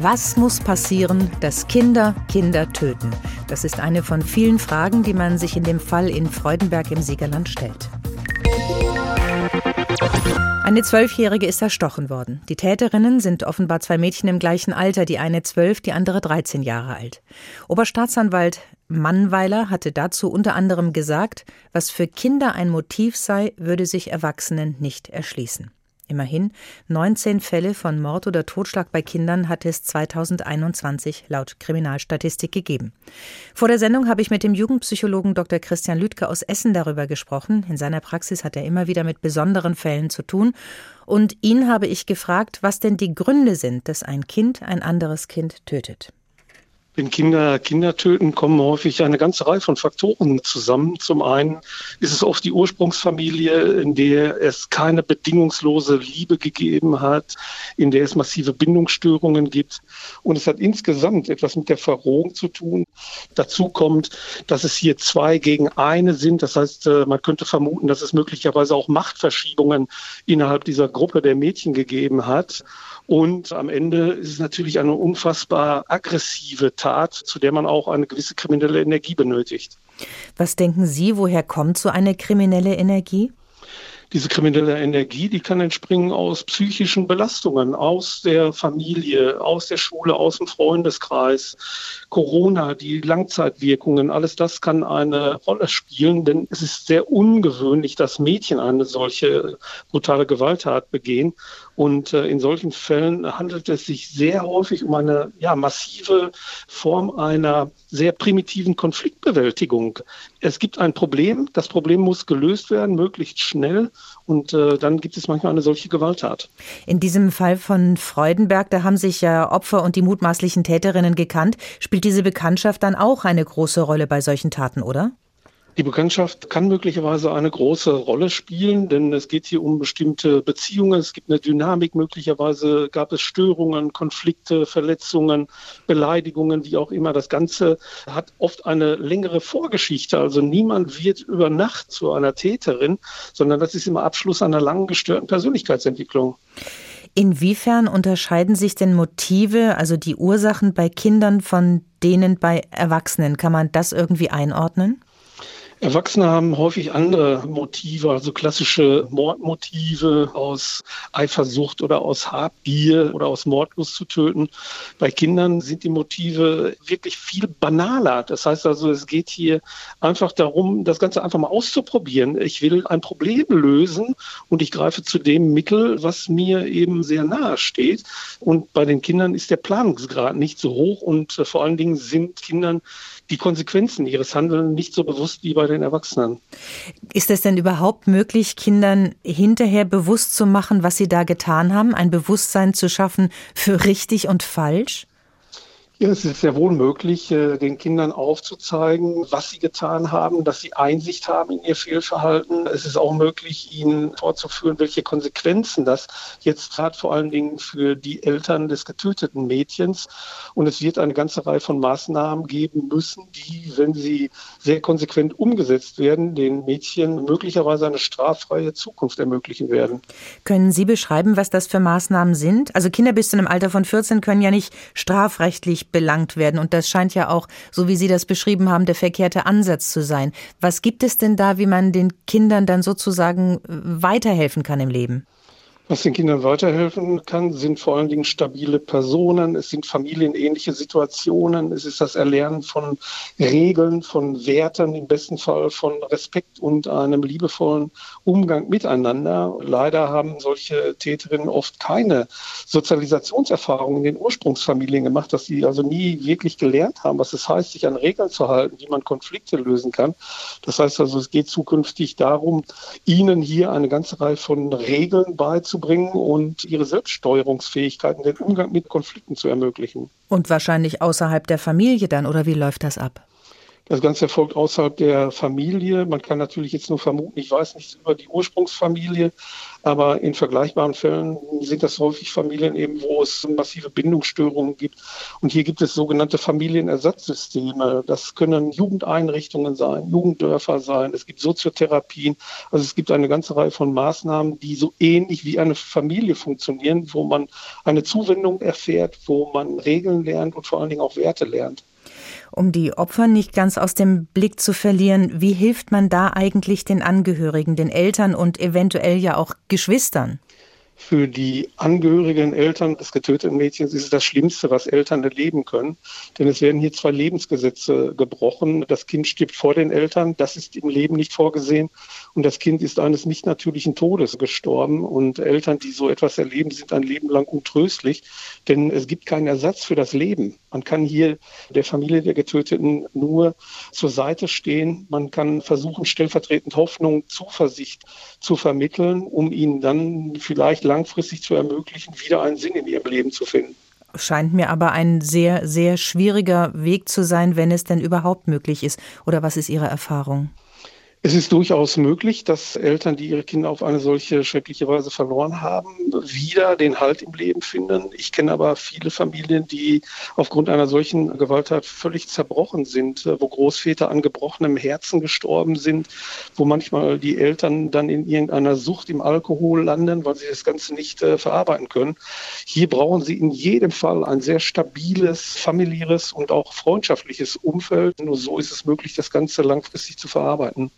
Was muss passieren, dass Kinder Kinder töten? Das ist eine von vielen Fragen, die man sich in dem Fall in Freudenberg im Siegerland stellt. Eine Zwölfjährige ist erstochen worden. Die Täterinnen sind offenbar zwei Mädchen im gleichen Alter, die eine zwölf, die andere 13 Jahre alt. Oberstaatsanwalt Mannweiler hatte dazu unter anderem gesagt, was für Kinder ein Motiv sei, würde sich Erwachsenen nicht erschließen. Immerhin 19 Fälle von Mord oder Totschlag bei Kindern hat es 2021 laut Kriminalstatistik gegeben. Vor der Sendung habe ich mit dem Jugendpsychologen Dr. Christian Lüdke aus Essen darüber gesprochen. In seiner Praxis hat er immer wieder mit besonderen Fällen zu tun. Und ihn habe ich gefragt, was denn die Gründe sind, dass ein Kind ein anderes Kind tötet. Wenn Kinder Kinder töten, kommen häufig eine ganze Reihe von Faktoren zusammen. Zum einen ist es oft die Ursprungsfamilie, in der es keine bedingungslose Liebe gegeben hat, in der es massive Bindungsstörungen gibt. Und es hat insgesamt etwas mit der Verrohung zu tun. Dazu kommt, dass es hier zwei gegen eine sind. Das heißt, äh, man könnte vermuten, dass es möglicherweise auch Machtverschiebungen innerhalb dieser Gruppe der Mädchen gegeben hat. Und am Ende ist es natürlich eine unfassbar aggressive Tat, zu der man auch eine gewisse kriminelle Energie benötigt. Was denken Sie, woher kommt so eine kriminelle Energie? diese kriminelle Energie, die kann entspringen aus psychischen Belastungen, aus der Familie, aus der Schule, aus dem Freundeskreis, Corona, die Langzeitwirkungen, alles das kann eine Rolle spielen, denn es ist sehr ungewöhnlich, dass Mädchen eine solche brutale Gewalttat begehen. Und äh, in solchen Fällen handelt es sich sehr häufig um eine ja, massive Form einer sehr primitiven Konfliktbewältigung. Es gibt ein Problem, das Problem muss gelöst werden, möglichst schnell. Und äh, dann gibt es manchmal eine solche Gewalttat. In diesem Fall von Freudenberg, da haben sich ja Opfer und die mutmaßlichen Täterinnen gekannt. Spielt diese Bekanntschaft dann auch eine große Rolle bei solchen Taten, oder? Die Bekanntschaft kann möglicherweise eine große Rolle spielen, denn es geht hier um bestimmte Beziehungen. Es gibt eine Dynamik. Möglicherweise gab es Störungen, Konflikte, Verletzungen, Beleidigungen, wie auch immer. Das Ganze hat oft eine längere Vorgeschichte. Also niemand wird über Nacht zu einer Täterin, sondern das ist immer Abschluss einer langen gestörten Persönlichkeitsentwicklung. Inwiefern unterscheiden sich denn Motive, also die Ursachen bei Kindern von denen bei Erwachsenen? Kann man das irgendwie einordnen? Erwachsene haben häufig andere Motive, also klassische Mordmotive aus Eifersucht oder aus Habgier oder aus Mordlust zu töten. Bei Kindern sind die Motive wirklich viel banaler. Das heißt also, es geht hier einfach darum, das Ganze einfach mal auszuprobieren. Ich will ein Problem lösen und ich greife zu dem Mittel, was mir eben sehr nahe steht. Und bei den Kindern ist der Planungsgrad nicht so hoch und vor allen Dingen sind Kindern die Konsequenzen ihres Handelns nicht so bewusst wie bei den Erwachsenen. Ist es denn überhaupt möglich, Kindern hinterher bewusst zu machen, was sie da getan haben, ein Bewusstsein zu schaffen für richtig und falsch? Es ist sehr wohl möglich, äh, den Kindern aufzuzeigen, was sie getan haben, dass sie Einsicht haben in ihr Fehlverhalten. Es ist auch möglich, ihnen vorzuführen, welche Konsequenzen das jetzt hat, vor allen Dingen für die Eltern des getöteten Mädchens. Und es wird eine ganze Reihe von Maßnahmen geben müssen, die, wenn sie sehr konsequent umgesetzt werden, den Mädchen möglicherweise eine straffreie Zukunft ermöglichen werden. Können Sie beschreiben, was das für Maßnahmen sind? Also Kinder bis zu einem Alter von 14 können ja nicht strafrechtlich belangt werden. Und das scheint ja auch, so wie Sie das beschrieben haben, der verkehrte Ansatz zu sein. Was gibt es denn da, wie man den Kindern dann sozusagen weiterhelfen kann im Leben? Was den Kindern weiterhelfen kann, sind vor allen Dingen stabile Personen, es sind familienähnliche Situationen, es ist das Erlernen von Regeln, von Werten, im besten Fall von Respekt und einem liebevollen Umgang miteinander. Leider haben solche Täterinnen oft keine Sozialisationserfahrungen in den Ursprungsfamilien gemacht, dass sie also nie wirklich gelernt haben, was es heißt, sich an Regeln zu halten, wie man Konflikte lösen kann. Das heißt also, es geht zukünftig darum, ihnen hier eine ganze Reihe von Regeln beizubringen beizubringen und ihre Selbststeuerungsfähigkeiten, den Umgang mit Konflikten zu ermöglichen. Und wahrscheinlich außerhalb der Familie dann, oder wie läuft das ab? Das Ganze erfolgt außerhalb der Familie. Man kann natürlich jetzt nur vermuten, ich weiß nichts über die Ursprungsfamilie, aber in vergleichbaren Fällen sind das häufig Familien eben, wo es massive Bindungsstörungen gibt. Und hier gibt es sogenannte Familienersatzsysteme. Das können Jugendeinrichtungen sein, Jugenddörfer sein. Es gibt Soziotherapien. Also es gibt eine ganze Reihe von Maßnahmen, die so ähnlich wie eine Familie funktionieren, wo man eine Zuwendung erfährt, wo man Regeln lernt und vor allen Dingen auch Werte lernt. Um die Opfer nicht ganz aus dem Blick zu verlieren, wie hilft man da eigentlich den Angehörigen, den Eltern und eventuell ja auch Geschwistern? Für die Angehörigen Eltern des getöteten Mädchens ist es das Schlimmste, was Eltern erleben können. Denn es werden hier zwei Lebensgesetze gebrochen. Das Kind stirbt vor den Eltern. Das ist im Leben nicht vorgesehen. Und das Kind ist eines nicht natürlichen Todes gestorben. Und Eltern, die so etwas erleben, sind ein Leben lang untröstlich. Denn es gibt keinen Ersatz für das Leben. Man kann hier der Familie der Getöteten nur zur Seite stehen. Man kann versuchen, stellvertretend Hoffnung, Zuversicht zu vermitteln, um ihnen dann vielleicht langfristig zu ermöglichen, wieder einen Sinn in ihrem Leben zu finden. Scheint mir aber ein sehr, sehr schwieriger Weg zu sein, wenn es denn überhaupt möglich ist. Oder was ist Ihre Erfahrung? Es ist durchaus möglich, dass Eltern, die ihre Kinder auf eine solche schreckliche Weise verloren haben, wieder den Halt im Leben finden. Ich kenne aber viele Familien, die aufgrund einer solchen Gewalttat völlig zerbrochen sind, wo Großväter an gebrochenem Herzen gestorben sind, wo manchmal die Eltern dann in irgendeiner Sucht im Alkohol landen, weil sie das Ganze nicht äh, verarbeiten können. Hier brauchen sie in jedem Fall ein sehr stabiles, familiäres und auch freundschaftliches Umfeld. Nur so ist es möglich, das Ganze langfristig zu verarbeiten.